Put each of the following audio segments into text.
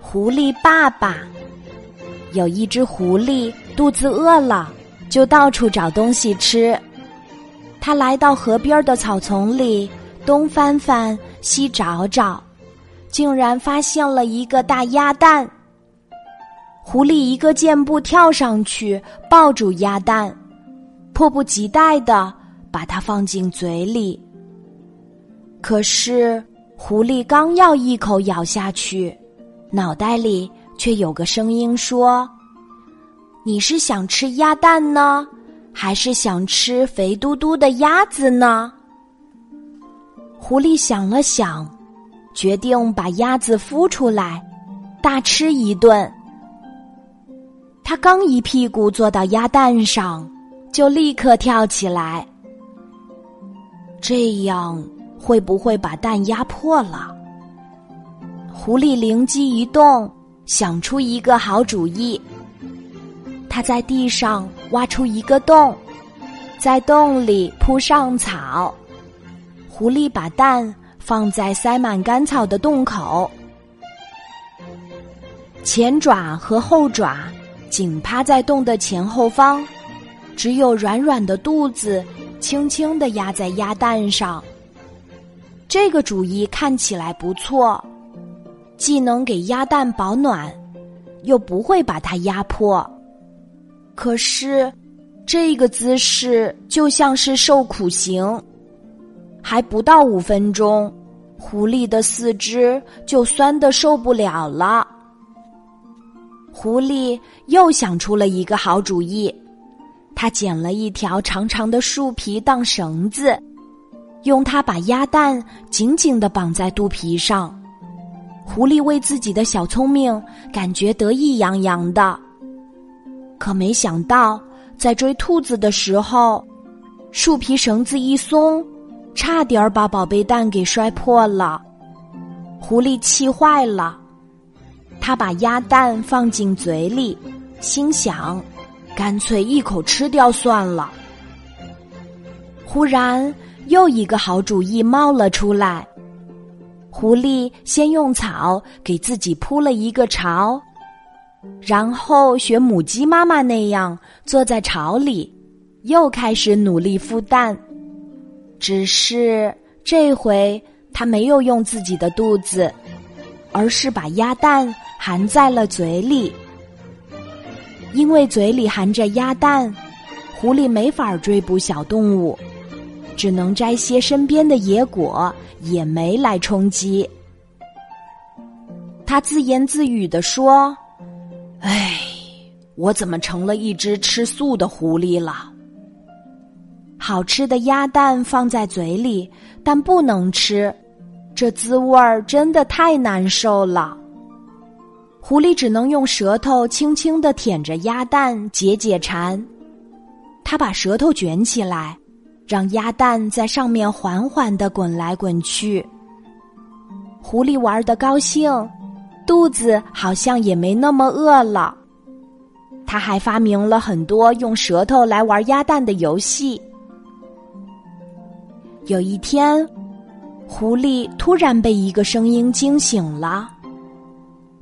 狐狸爸爸有一只狐狸，肚子饿了，就到处找东西吃。他来到河边的草丛里，东翻翻，西找找，竟然发现了一个大鸭蛋。狐狸一个箭步跳上去，抱住鸭蛋，迫不及待的把它放进嘴里。可是，狐狸刚要一口咬下去，脑袋里却有个声音说：“你是想吃鸭蛋呢，还是想吃肥嘟嘟的鸭子呢？”狐狸想了想，决定把鸭子孵出来，大吃一顿。他刚一屁股坐到鸭蛋上，就立刻跳起来。这样会不会把蛋压破了？狐狸灵机一动，想出一个好主意。他在地上挖出一个洞，在洞里铺上草。狐狸把蛋放在塞满干草的洞口，前爪和后爪。紧趴在洞的前后方，只有软软的肚子轻轻的压在鸭蛋上。这个主意看起来不错，既能给鸭蛋保暖，又不会把它压破。可是，这个姿势就像是受苦刑。还不到五分钟，狐狸的四肢就酸的受不了了。狐狸又想出了一个好主意，他捡了一条长长的树皮当绳子，用它把鸭蛋紧紧的绑在肚皮上。狐狸为自己的小聪明感觉得意洋洋的，可没想到在追兔子的时候，树皮绳子一松，差点把宝贝蛋给摔破了。狐狸气坏了。他把鸭蛋放进嘴里，心想：“干脆一口吃掉算了。”忽然，又一个好主意冒了出来。狐狸先用草给自己铺了一个巢，然后学母鸡妈妈那样坐在巢里，又开始努力孵蛋。只是这回，他没有用自己的肚子，而是把鸭蛋。含在了嘴里，因为嘴里含着鸭蛋，狐狸没法追捕小动物，只能摘些身边的野果、野莓来充饥。他自言自语地说：“哎，我怎么成了一只吃素的狐狸了？好吃的鸭蛋放在嘴里，但不能吃，这滋味儿真的太难受了。”狐狸只能用舌头轻轻的舔着鸭蛋解解馋，他把舌头卷起来，让鸭蛋在上面缓缓的滚来滚去。狐狸玩的高兴，肚子好像也没那么饿了。他还发明了很多用舌头来玩鸭蛋的游戏。有一天，狐狸突然被一个声音惊醒了。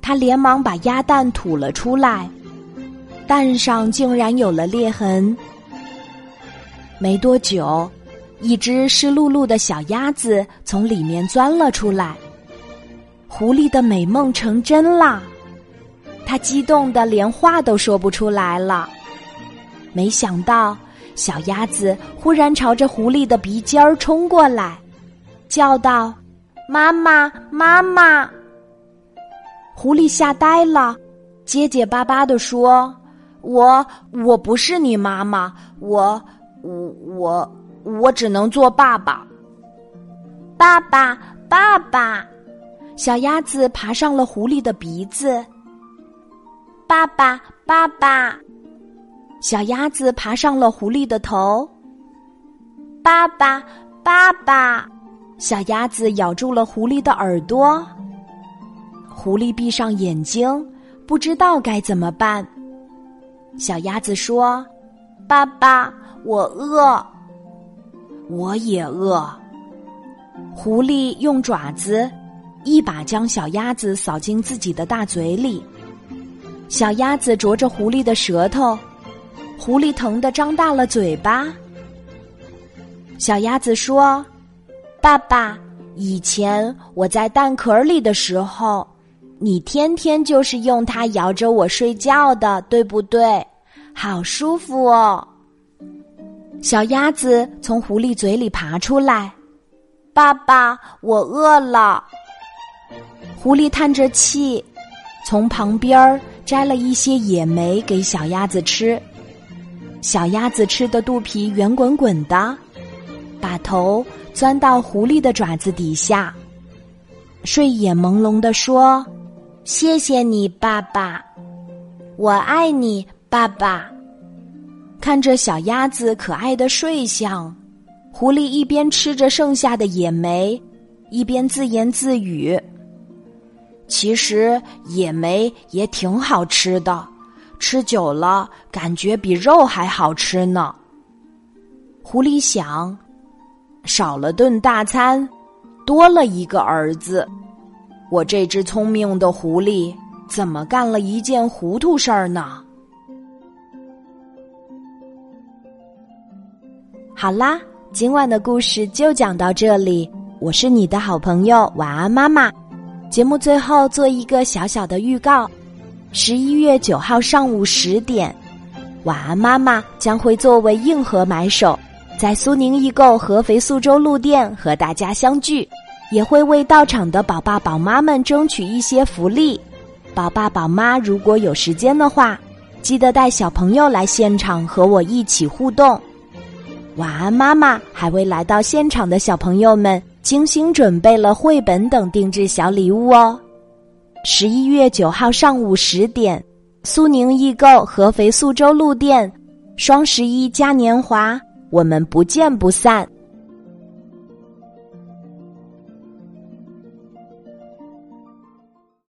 他连忙把鸭蛋吐了出来，蛋上竟然有了裂痕。没多久，一只湿漉漉的小鸭子从里面钻了出来。狐狸的美梦成真啦！他激动的连话都说不出来了。没想到，小鸭子忽然朝着狐狸的鼻尖儿冲过来，叫道：“妈妈，妈妈！”狐狸吓呆了，结结巴巴的说：“我我不是你妈妈，我我我我只能做爸爸。”爸爸，爸爸！小鸭子爬上了狐狸的鼻子。爸爸，爸爸！小鸭子爬上了狐狸的头。爸爸，爸爸！小鸭子咬住了狐狸的耳朵。狐狸闭上眼睛，不知道该怎么办。小鸭子说：“爸爸，我饿，我也饿。”狐狸用爪子一把将小鸭子扫进自己的大嘴里。小鸭子啄着狐狸的舌头，狐狸疼得张大了嘴巴。小鸭子说：“爸爸，以前我在蛋壳里的时候，你天天就是用它摇着我睡觉的，对不对？好舒服哦。”小鸭子从狐狸嘴里爬出来，爸爸，我饿了。狐狸叹着气，从旁边摘了一些野莓给小鸭子吃。小鸭子吃的肚皮圆滚滚的，把头钻到狐狸的爪子底下，睡眼朦胧的说：“谢谢你，爸爸，我爱你，爸爸。”看着小鸭子可爱的睡相，狐狸一边吃着剩下的野莓，一边自言自语：“其实野莓也挺好吃的，吃久了感觉比肉还好吃呢。”狐狸想：“少了顿大餐，多了一个儿子，我这只聪明的狐狸怎么干了一件糊涂事儿呢？”好啦，今晚的故事就讲到这里。我是你的好朋友晚安妈妈。节目最后做一个小小的预告：十一月九号上午十点，晚安妈妈将会作为硬核买手，在苏宁易购合肥苏州路店和大家相聚，也会为到场的宝爸宝妈们争取一些福利。宝爸宝妈如果有时间的话，记得带小朋友来现场和我一起互动。晚安，妈妈还为来到现场的小朋友们精心准备了绘本等定制小礼物哦。十一月九号上午十点，苏宁易购合肥宿州路店，双十一嘉年华，我们不见不散。